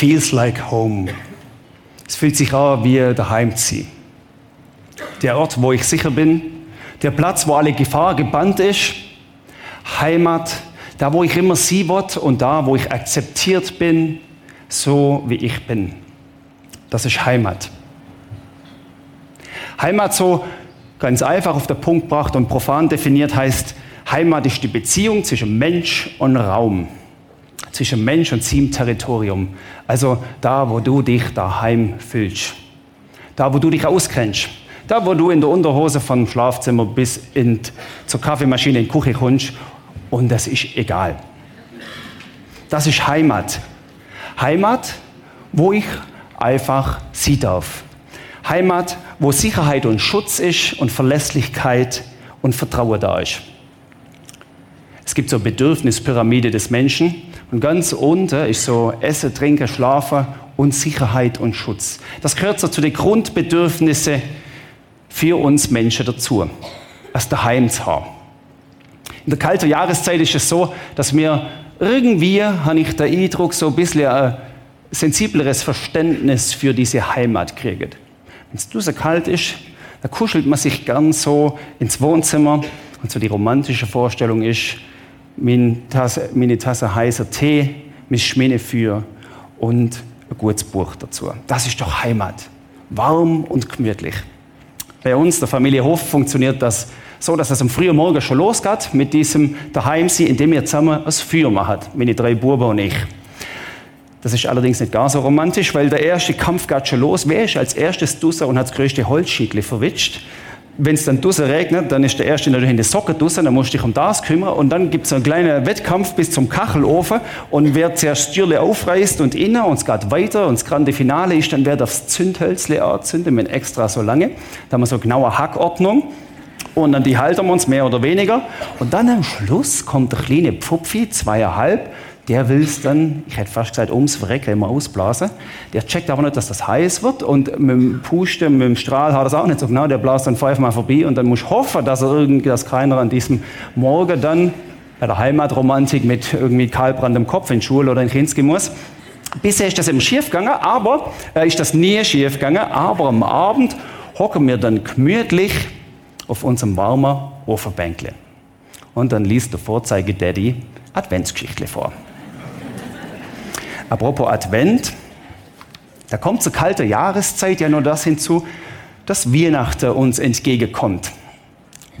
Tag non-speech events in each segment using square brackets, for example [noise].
feels like home. Es fühlt sich an wie daheim zu sein. Der Ort, wo ich sicher bin, der Platz, wo alle Gefahr gebannt ist, Heimat, da, wo ich immer sie wird und da, wo ich akzeptiert bin, so wie ich bin. Das ist Heimat. Heimat so ganz einfach auf den Punkt gebracht und profan definiert heißt, Heimat ist die Beziehung zwischen Mensch und Raum, zwischen Mensch und seinem Territorium. Also da, wo du dich daheim fühlst, da, wo du dich auskennst, da, wo du in der Unterhose vom Schlafzimmer bis in, zur Kaffeemaschine in die Küche kommst und das ist egal. Das ist Heimat. Heimat, wo ich einfach sie darf. Heimat, wo Sicherheit und Schutz ist und Verlässlichkeit und Vertrauen da ist. Es gibt so eine Bedürfnispyramide des Menschen und ganz unten ist so Essen, Trinken, Schlafen und Sicherheit und Schutz. Das gehört so zu den Grundbedürfnissen für uns Menschen dazu, als daheim zu haben. In der kalten Jahreszeit ist es so, dass wir irgendwie, habe ich den Eindruck, so ein bisschen ein sensibleres Verständnis für diese Heimat kriegen. Wenn es so kalt ist, da kuschelt man sich gern so ins Wohnzimmer und so die romantische Vorstellung ist, meine Tasse, meine Tasse heißer Tee, mit Schminefeuer und ein gutes Buch dazu. Das ist doch Heimat. Warm und gemütlich. Bei uns, der Familie Hof, funktioniert das so, dass es am frühen Morgen schon losgeht mit diesem Daheimsein, indem wir zusammen ein Feuer machen, meine drei Buben und ich. Das ist allerdings nicht gar so romantisch, weil der erste Kampf geht schon los. Wer ist als erstes Dusser und hat das größte Holzschiedle verwitscht? Wenn es dann Dusser regnet, dann ist der erste natürlich in die Socke Dusser, dann musst du dich um das kümmern. Und dann gibt es einen kleinen Wettkampf bis zum Kachelofen. Und wer zuerst Stürle aufreißt und innen und es geht weiter und das grande Finale ist, dann wird aufs Zündhölzle anzünden mit extra so lange. Da haben wir so genaue Hackordnung. Und dann die halten wir uns mehr oder weniger. Und dann am Schluss kommt der kleine Pfupfi, zweieinhalb, der will es dann, ich hätte fast gesagt, ums Verrecken immer ausblasen. Der checkt aber nicht, dass das heiß wird und mit dem Pusten, mit dem Strahl hat er es auch nicht so genau. Der blast dann fünfmal vorbei und dann muss ich hoffen, dass er irgendwie, dass keiner an diesem Morgen dann bei der Heimatromantik mit irgendwie kahlbrandem Kopf in Schule oder in Kinski muss. Bisher ist das eben schief gegangen, aber äh, ist das nie schief aber am Abend hocken wir dann gemütlich auf unserem warmen Ofenbänkle. Und dann liest der Vorzeige-Daddy Adventsgeschichte vor. Apropos Advent, da kommt zur kalten Jahreszeit ja nur das hinzu, dass Weihnachten uns entgegenkommt.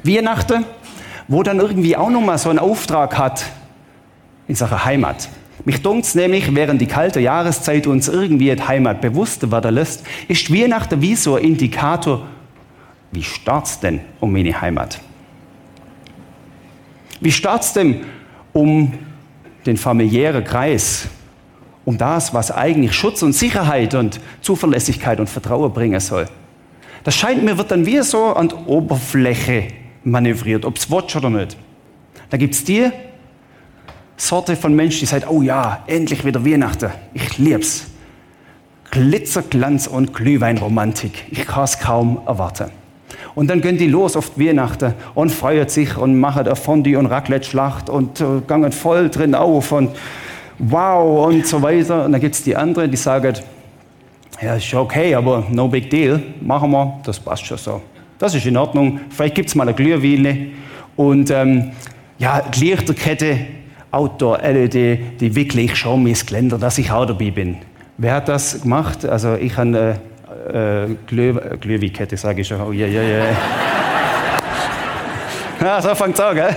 Weihnachten, wo dann irgendwie auch nochmal so einen Auftrag hat in Sachen Heimat. Mich dunkt's nämlich, während die kalte Jahreszeit uns irgendwie die Heimat bewusster werden lässt, ist Weihnachten wie so ein Indikator, wie start's denn um meine Heimat? Wie start's denn um den familiären Kreis, um das, was eigentlich Schutz und Sicherheit und Zuverlässigkeit und Vertrauen bringen soll. Das scheint mir, wird dann wie so an die Oberfläche manövriert, ob es watch oder nicht. Da gibt es die Sorte von Menschen, die sagen, oh ja, endlich wieder Weihnachten. Ich lieb's. Glitzerglanz und Glühweinromantik. Ich kann es kaum erwarten. Und dann gehen die los auf die Weihnachten und freuen sich und machen eine Fondue und Raclette-Schlacht und äh, gehen voll drin auf und wow und so weiter. Und dann gibt es die anderen, die sagen, ja, ist okay, aber no big deal, machen wir, das passt schon so. Das ist in Ordnung. Vielleicht gibt es mal eine Glühweile und ähm, ja, die Lichterkette, Outdoor-LED, die wickle ich schon mein Geländer, dass ich auch dabei bin. Wer hat das gemacht? Also ich habe äh, äh, Glüh, Glühweinkette, sage ich schon. Oh, yeah, yeah, yeah. ja, [laughs] so fängt es an, gell? [laughs]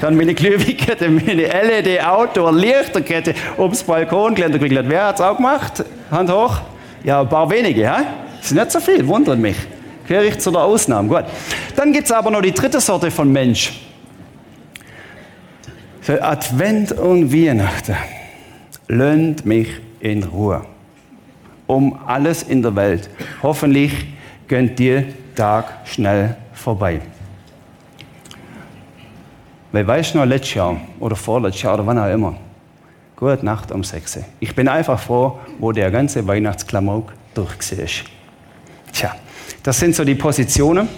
Dann meine Glühweinkette, meine LED-Outdoor-Lichterkette ums Balkongeländer gewickelt. Wer hat es auch gemacht? Hand hoch. Ja, ein paar wenige, ja? Das ist nicht so viel, wundert mich. Gehöre ich zu der Ausnahme. Gut. Dann gibt es aber noch die dritte Sorte von Mensch. Für Advent und Weihnachten. Lönnt mich in Ruhe. Um alles in der Welt. Hoffentlich gönnt dir Tag schnell vorbei. Weil weißt du noch, letztes Jahr oder vorletztes Jahr oder wann auch immer, gute Nacht um 6 Ich bin einfach froh, wo der ganze Weihnachtsklamauk durchgesehen ist. Tja, das sind so die Positionen.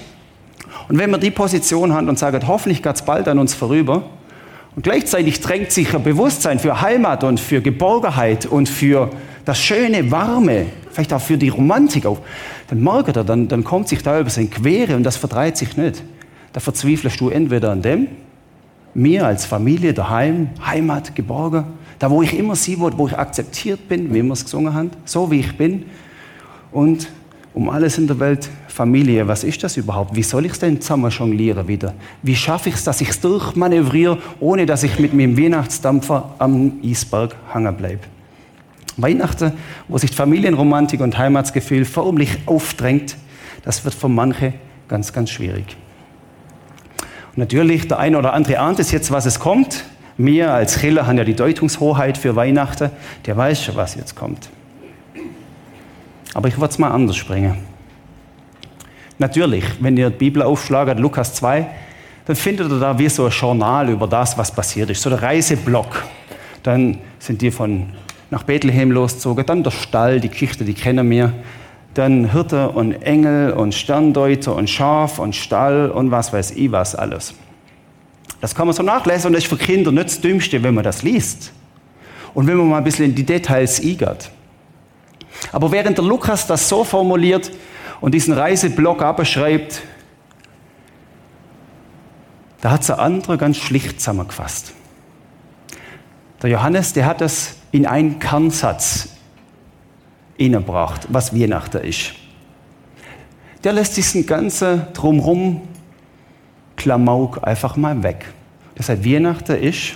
Und wenn wir die Position haben und sagen, hoffentlich geht es bald an uns vorüber, Und gleichzeitig drängt sich ein Bewusstsein für Heimat und für Geborgenheit und für das schöne, warme, vielleicht auch für die Romantik auf. Dann merkt er, dann, dann kommt sich da über sein Quere und das verdreht sich nicht. Da verzweifelst du entweder an dem, mir als Familie daheim, Heimat, geborgen, da wo ich immer sie wo ich akzeptiert bin, wie wir es gesungen haben, so wie ich bin. Und um alles in der Welt, Familie, was ist das überhaupt? Wie soll ich es denn zusammen jonglieren wieder? Wie schaffe ich es, dass ich es durchmanövriere, ohne dass ich mit meinem Weihnachtsdampfer am Eisberg hängen bleibe? Weihnachten, wo sich Familienromantik und Heimatsgefühl förmlich aufdrängt, das wird für manche ganz, ganz schwierig. Natürlich, der eine oder andere ahnt es jetzt, was es kommt. Wir als Chiller haben ja die Deutungshoheit für Weihnachten. Der weiß schon, was jetzt kommt. Aber ich würde es mal anders bringen. Natürlich, wenn ihr die Bibel aufschlagt, Lukas 2, dann findet ihr da wie so ein Journal über das, was passiert ist, so der Reiseblock. Dann sind die von nach Bethlehem losgezogen, dann der Stall, die Geschichte, die kennen wir. Dann Hirte und Engel und Sterndeuter und Schaf und Stall und was weiß ich was alles. Das kann man so nachlesen und das ist für Kinder nicht das Dümmste, wenn man das liest. Und wenn man mal ein bisschen in die Details igert. Aber während der Lukas das so formuliert und diesen Reiseblock abschreibt, da hat es der andere ganz schlicht zusammengefasst. Der Johannes, der hat das in einen Kernsatz innebracht, was Weihnachten ist. Der lässt diesen ganzen Drumrum Klamauk einfach mal weg. Das heißt, Weihnachten ist,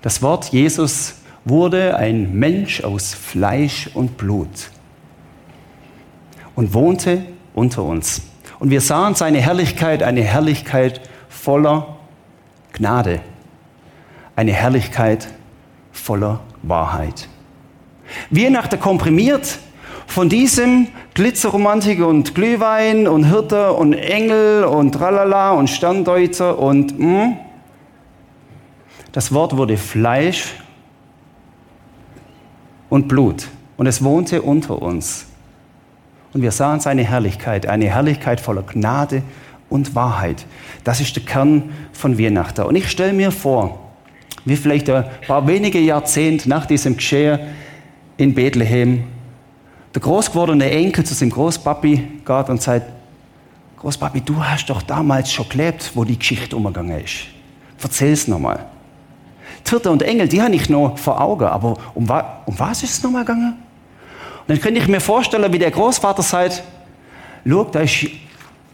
das Wort Jesus wurde ein Mensch aus Fleisch und Blut und wohnte unter uns. Und wir sahen seine Herrlichkeit, eine Herrlichkeit voller Gnade, eine Herrlichkeit voller Wahrheit. Weihnachten komprimiert von diesem Glitzerromantik und Glühwein und Hirte und Engel und Tralala und Sterndeuter und mh, hm, das Wort wurde Fleisch und Blut. Und es wohnte unter uns. Und wir sahen seine Herrlichkeit, eine Herrlichkeit voller Gnade und Wahrheit. Das ist der Kern von Weihnachten. Und ich stelle mir vor, wie vielleicht ein paar wenige Jahrzehnte nach diesem Geschehen in Bethlehem, der großgewordene Enkel zu seinem Großpapi geht und sagt, Großpapi, du hast doch damals schon gelebt, wo die Geschichte umgegangen ist. Erzähl's nochmal. Hirte und Engel, die habe ich noch vor Augen. Aber um, um was ist es nochmal gegangen? Und dann könnte ich mir vorstellen, wie der Großvater sagt, schau, da ist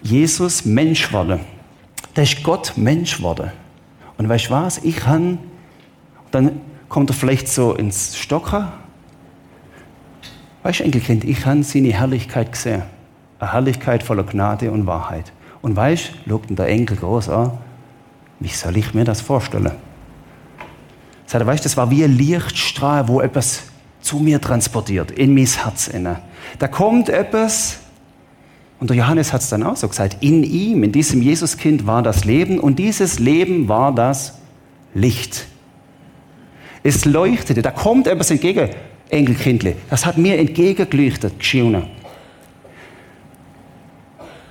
Jesus Mensch geworden. Da ist Gott Mensch geworden. Und weißt du was? Ich habe, dann kommt er vielleicht so ins Stocker. Weißt du, Enkelkind, ich habe seine Herrlichkeit gesehen. Eine Herrlichkeit voller Gnade und Wahrheit. Und weißt du, schaut der Enkel groß an, wie soll ich mir das vorstellen? Sagt er, weißt, das war wie ein Lichtstrahl, wo etwas zu mir transportiert, in mein Herz inne. Da kommt etwas, und der Johannes hat es dann auch so gesagt, in ihm, in diesem Jesuskind war das Leben und dieses Leben war das Licht. Es leuchtete, da kommt etwas entgegen, Enkelkindle. Das hat mir entgegengeleuchtet, geschienen.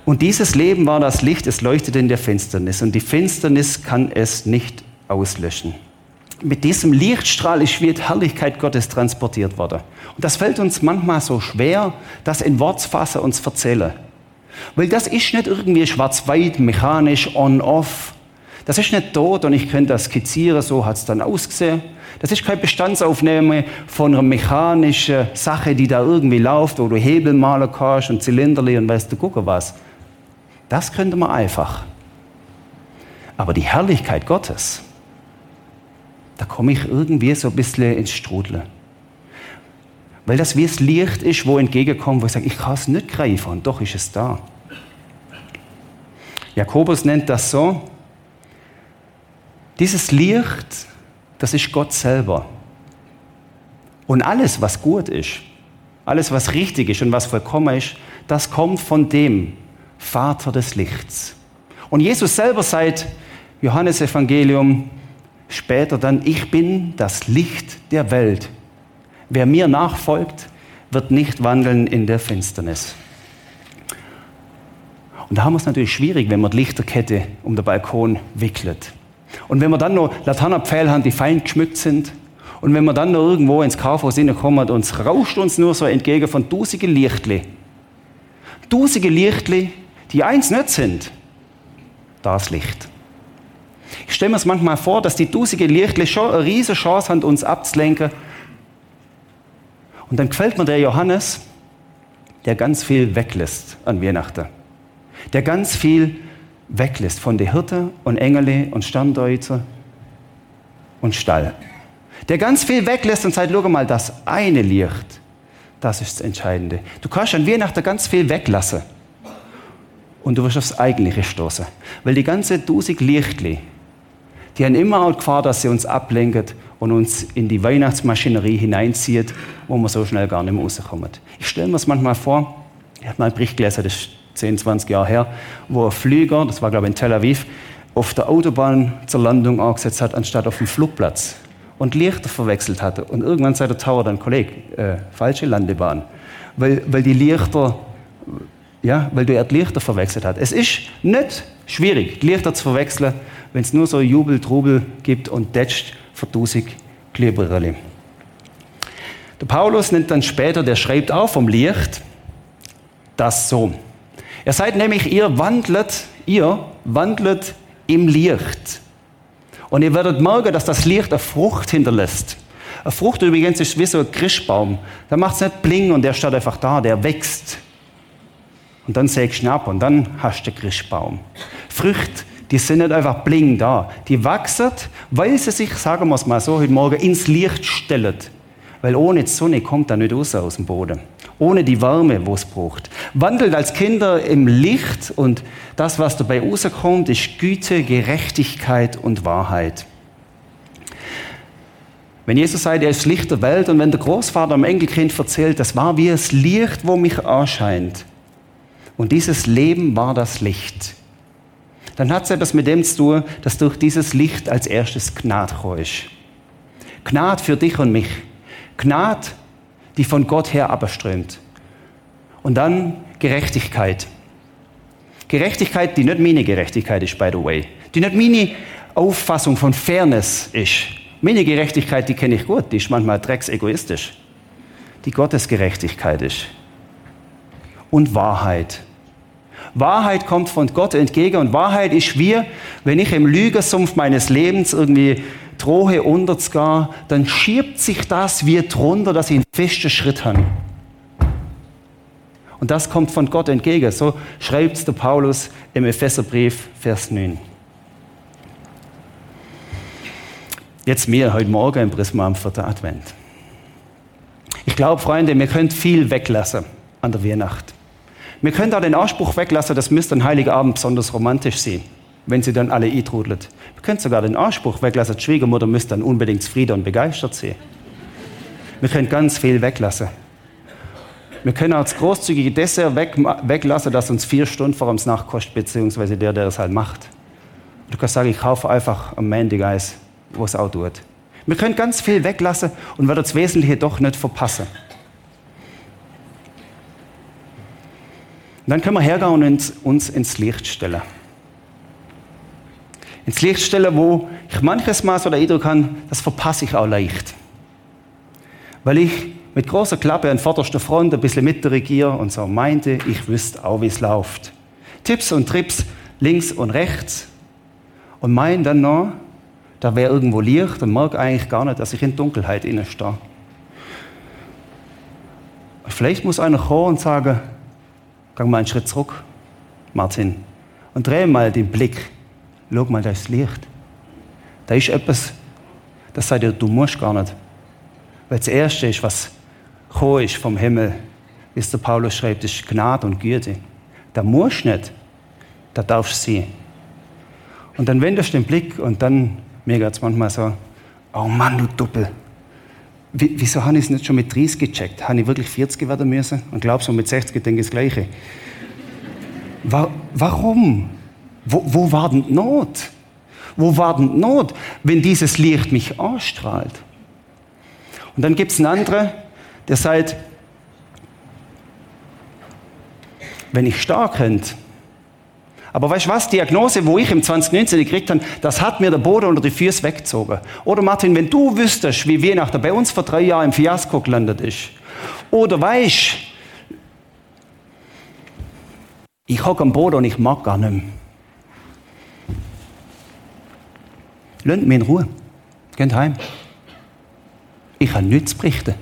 Und dieses Leben war das Licht, es leuchtete in der Finsternis und die Finsternis kann es nicht auslöschen mit diesem Lichtstrahl ist wie die Herrlichkeit Gottes transportiert worden. Und das fällt uns manchmal so schwer, das in Wortfassen uns erzählen. Weil das ist nicht irgendwie schwarz-weiß, mechanisch, on-off. Das ist nicht tot und ich könnte das skizzieren, so hat es dann ausgesehen. Das ist keine Bestandsaufnahme von einer mechanischen Sache, die da irgendwie läuft, wo du Hebel malen kannst und Zylinderli und weißt du, gucken was. Das könnte man einfach. Aber die Herrlichkeit Gottes, da komme ich irgendwie so ein bisschen ins Strudeln. Weil das wie es Licht ist, wo entgegenkommt, wo ich sage, ich kann es nicht greifen und doch ist es da. Jakobus nennt das so, dieses Licht, das ist Gott selber. Und alles, was gut ist, alles, was richtig ist und was vollkommen ist, das kommt von dem Vater des Lichts. Und Jesus selber sagt, Johannes Evangelium, später dann, ich bin das Licht der Welt. Wer mir nachfolgt, wird nicht wandeln in der Finsternis. Und da haben wir es natürlich schwierig, wenn man die Lichterkette um den Balkon wickelt. Und wenn wir dann noch Laternenpfähle haben, die fein geschmückt sind, und wenn wir dann noch irgendwo ins Kaufhaus hineinkommen und es rauscht uns nur so entgegen von dusige Lichtli, dusige Lichtli, die eins nicht sind, das Licht. Ich stelle mir es manchmal vor, dass die dusige Lichtli schon eine riesige Chance haben, uns abzulenken. Und dann gefällt mir der Johannes, der ganz viel weglässt an Weihnachten. Der ganz viel weglässt von der Hirte und Engele und Sterndeuter und Stall. Der ganz viel weglässt und sagt, schau mal, das eine Licht, das ist das Entscheidende. Du kannst an Weihnachten ganz viel weglassen und du wirst aufs Eigentliche stoßen. Weil die ganze Dusig Lichtli, die haben immer auch Gefahr, dass sie uns ablenken und uns in die Weihnachtsmaschinerie hineinzieht, wo man so schnell gar nicht mehr rauskommen. Ich stelle mir es manchmal vor, ich habe mal einen Bericht gelesen, das 10, 20 Jahre her, wo ein Flieger, das war glaube ich in Tel Aviv, auf der Autobahn zur Landung angesetzt hat, anstatt auf dem Flugplatz und Lichter verwechselt hatte. Und irgendwann sagt der Tower dann, Kollege, äh, falsche Landebahn. Weil, weil die Lichter, ja, weil du die Lichter verwechselt hast. Es ist nicht schwierig, die Lichter zu verwechseln, wenn es nur so Jubel, Trubel gibt und detscht verdusig Kleberelle. Der Paulus nennt dann später, der schreibt auch vom Licht, das so. Er sagt nämlich, ihr wandlet, ihr wandlet im Licht. Und ihr werdet merken, dass das Licht eine Frucht hinterlässt. Eine Frucht übrigens ist wie so ein Christbaum. Da macht es nicht bling und der steht einfach da, der wächst. Und dann sägst du ab und dann hast du den Christbaum. Früchte, die sind nicht einfach bling da. Die wachsen, weil sie sich, sagen wir es mal so, heute Morgen ins Licht stellen. Weil ohne die Sonne kommt da nicht raus aus dem Boden. Ohne die Wärme, wo es braucht. Wandelt als Kinder im Licht und das, was dabei rauskommt, ist Güte, Gerechtigkeit und Wahrheit. Wenn Jesus sagt, er ist Licht der Welt und wenn der Großvater am Enkelkind erzählt, das war wie das Licht, wo mich erscheint. Und dieses Leben war das Licht. Dann hat es etwas mit dem zu tun, dass durch dieses Licht als erstes Gnade ist. Gnade für dich und mich. Gnade, die von Gott her abströmt. Und dann Gerechtigkeit. Gerechtigkeit, die nicht meine Gerechtigkeit ist, by the way. Die nicht meine Auffassung von Fairness ist. Meine Gerechtigkeit, die kenne ich gut, die ist manchmal drecksegoistisch. Die Gottesgerechtigkeit ist. Und Wahrheit. Wahrheit kommt von Gott entgegen und Wahrheit ist wie, wenn ich im Lügesumpf meines Lebens irgendwie drohe unterzugehen, dann schiebt sich das wie drunter, dass ich einen festen Schritt habe. Und das kommt von Gott entgegen. So schreibt es der Paulus im Epheserbrief, Vers 9. Jetzt mir heute Morgen im Prisma am 4. Advent. Ich glaube, Freunde, wir können viel weglassen an der Weihnacht. Wir können da den Anspruch weglassen, das müsste ein Heiliger Abend besonders romantisch sein, wenn sie dann alle eintrudelt. Wir können sogar den Anspruch weglassen, die Schwiegermutter müsste dann unbedingt zufrieden und begeistert sein. Wir können ganz viel weglassen. Wir können auch das großzügige Dessert weg, weglassen, das uns vier Stunden vor uns nachkostet, beziehungsweise der, der es halt macht. Du kannst sagen, ich kaufe einfach am Mandy Eis, wo es auch tut. Wir können ganz viel weglassen und werden das Wesentliche doch nicht verpassen. Und dann können wir hergehen und uns ins Licht stellen. Ins Licht stellen, wo ich manches Mal so den Eindruck habe, das verpasse ich auch leicht. Weil ich mit großer Klappe an vorderster Front ein bisschen mitregiere und so meinte, ich wüsste auch, wie es läuft. Tipps und Trips links und rechts und mein dann noch, da wäre irgendwo Licht und merke eigentlich gar nicht, dass ich in Dunkelheit innen stehe. Vielleicht muss einer kommen und sagen, Gang mal einen Schritt zurück, Martin, und dreh mal den Blick. Schau mal, da ist Licht. Da ist etwas, das sagt dir, du musst gar nicht. Weil das Erste ist, was gekommen ist vom Himmel, wie es der Paulus schreibt, ist Gnade und Güte. Da musst du nicht, da darfst du sie. Und dann wendest du den Blick und dann, mir geht es manchmal so, oh Mann, du Doppel. Wieso habe ich es nicht schon mit 30 gecheckt? Habe ich wirklich 40 werden müssen? Und glaubst du, mit 60 denke ich das Gleiche. Warum? Wo, wo war denn Not? Wo war denn Not, wenn dieses Licht mich ausstrahlt? Und dann gibt es einen anderen, der sagt, wenn ich stark könnte, Aber weißt du was? Die Diagnose, wo ich im 2019 gekriegt habe, das hat mir der Boden unter die Füße weggezogen. Oder Martin, wenn du wüsstest, wie Weihnachten bei uns vor drei Jahren im Fiasko gelandet ist. Oder weißt ich hocke am Boden und ich mag gar nicht mehr. Lasst mich in Ruhe. Geht heim. Ich habe nichts zu berichten.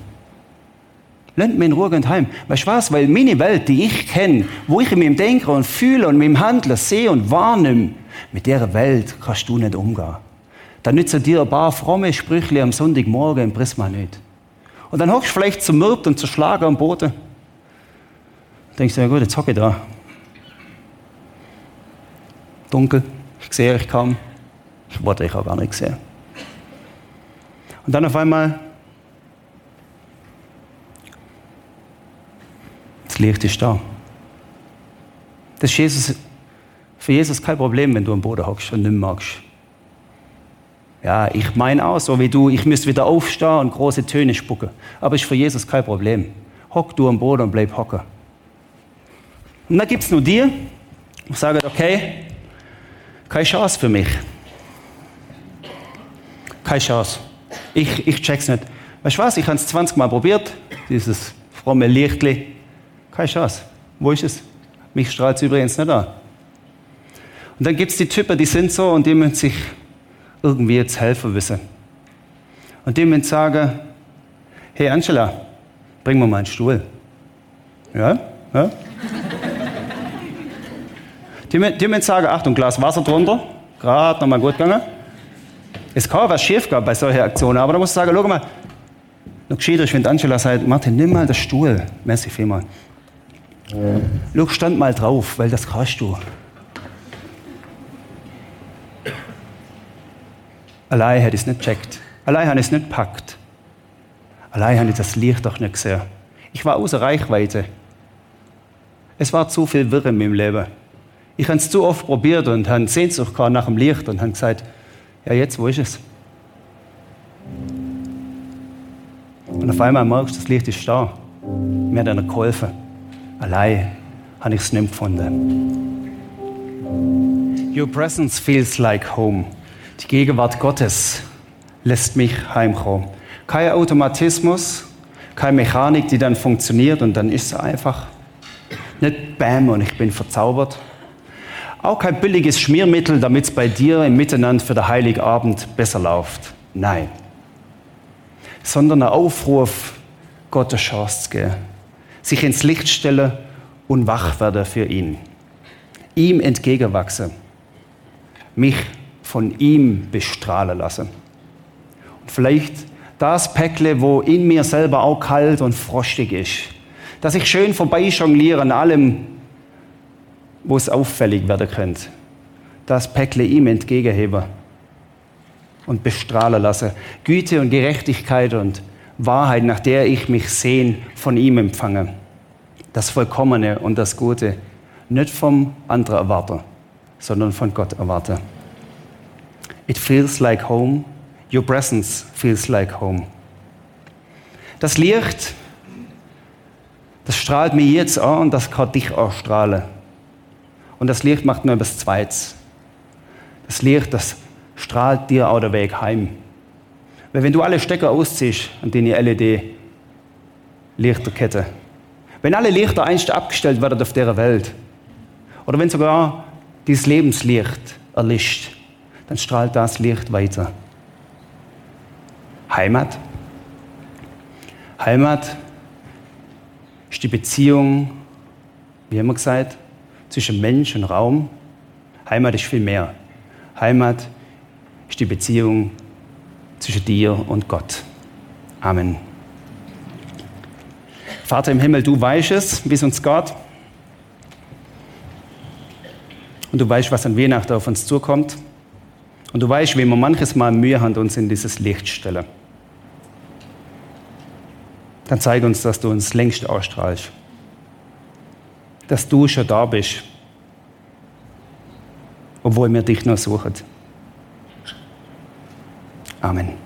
Lasst mich in Ruhe, geht heim. Weißt du was? Weil meine Welt, die ich kenne, wo ich in meinem Denken und Fühlen und meinem Handeln sehe und wahrnehme, mit dieser Welt kannst du nicht umgehen. Dann nützen dir ein paar fromme Sprüche am Sonntagmorgen im Prisma nicht. Und dann hockst du vielleicht zermürbt und zerschlagen am Boden. Denkst du, ja gut, jetzt hocke ich da. Dunkel, ich sehe euch kaum. Ich wollte euch auch gar nicht sehen. Und dann auf einmal, das Licht ist da. Das ist Jesus, für Jesus kein Problem, wenn du am Boden hockst und nicht magst. Ja, ich meine auch, so wie du, ich müsste wieder aufstehen und große Töne spucken. Aber ist für Jesus kein Problem. Hock du am Boden und bleib hocken. Und dann gibt es nur dir, und sagen, okay, keine Chance für mich. Keine Chance. Ich, ich check's nicht. Weißt du was? Ich habe es 20 Mal probiert, dieses fromme Lichtli. Keine Chance. Wo ist es? Mich strahlt es übrigens nicht an. Und dann gibt es die Typen, die sind so und die müssen sich irgendwie jetzt helfen wissen. Und die müssen sagen, hey Angela, bring mir mal einen Stuhl. Ja? ja? Die, die müssen sagen, Achtung, Glas Wasser drunter, gerade nochmal gut gegangen. Es kann auch was schief gehen bei solchen Aktionen, aber da muss ich sagen, schau mal, noch gescheiter ist, wenn Angela sagt, Martin, nimm mal den Stuhl. Merci vielmal. Ja. Schau, stand mal drauf, weil das kannst du. Allein hätte ich es nicht checkt. Allein habe ich es nicht packt. Allein habe ich das Licht doch nicht gesehen. Ich war außer Reichweite. Es war zu viel Wirre in meinem Leben. Ich habe es zu oft probiert und habe Sehnsucht nach dem Licht und habe gesagt, ja jetzt, wo ist es? Und auf einmal merkst du, das Licht ist da. Mir hat einer geholfen. Allein habe ich es nicht gefunden. Your presence feels like home. Die Gegenwart Gottes lässt mich heimkommen. Kein Automatismus, keine Mechanik, die dann funktioniert und dann ist es einfach. Nicht Bam und ich bin verzaubert, auch kein billiges Schmiermittel, damit es bei dir im Miteinander für den Heiligabend besser läuft. Nein. Sondern ein Aufruf, Gott eine Chance zu geben. Sich ins Licht stellen und wach werden für ihn. Ihm entgegenwachsen. Mich von ihm bestrahlen lassen. Und vielleicht das Päckle, wo in mir selber auch kalt und frostig ist. Dass ich schön vorbeijongliere an allem, wo es auffällig werden könnte. Das Päckle ihm entgegenheben und bestrahlen lassen. Güte und Gerechtigkeit und Wahrheit, nach der ich mich sehen, von ihm empfange. Das Vollkommene und das Gute nicht vom anderen erwarte, sondern von Gott erwarte. It feels like home. Your presence feels like home. Das Licht, das strahlt mir jetzt an und das kann dich auch strahlen. Und das Licht macht nur etwas Zweites. Das Licht, das strahlt dir auch der Weg heim. Weil wenn du alle Stecker ausziehst an deine LED-Lichterkette, wenn alle Lichter einst abgestellt werden auf der Welt, oder wenn sogar dieses Lebenslicht erlischt, dann strahlt das Licht weiter. Heimat. Heimat ist die Beziehung, wie wir gesagt, zwischen Mensch und Raum. Heimat ist viel mehr. Heimat ist die Beziehung zwischen dir und Gott. Amen. Vater im Himmel, du weißt es, wie es uns geht. Und du weißt, was an Weihnachten auf uns zukommt. Und du weißt, wie wir manches Mal Mühe haben, uns in dieses Licht stellen. Dann zeig uns, dass du uns längst ausstrahlst dass du schon da bist, obwohl wir dich noch suchen. Amen.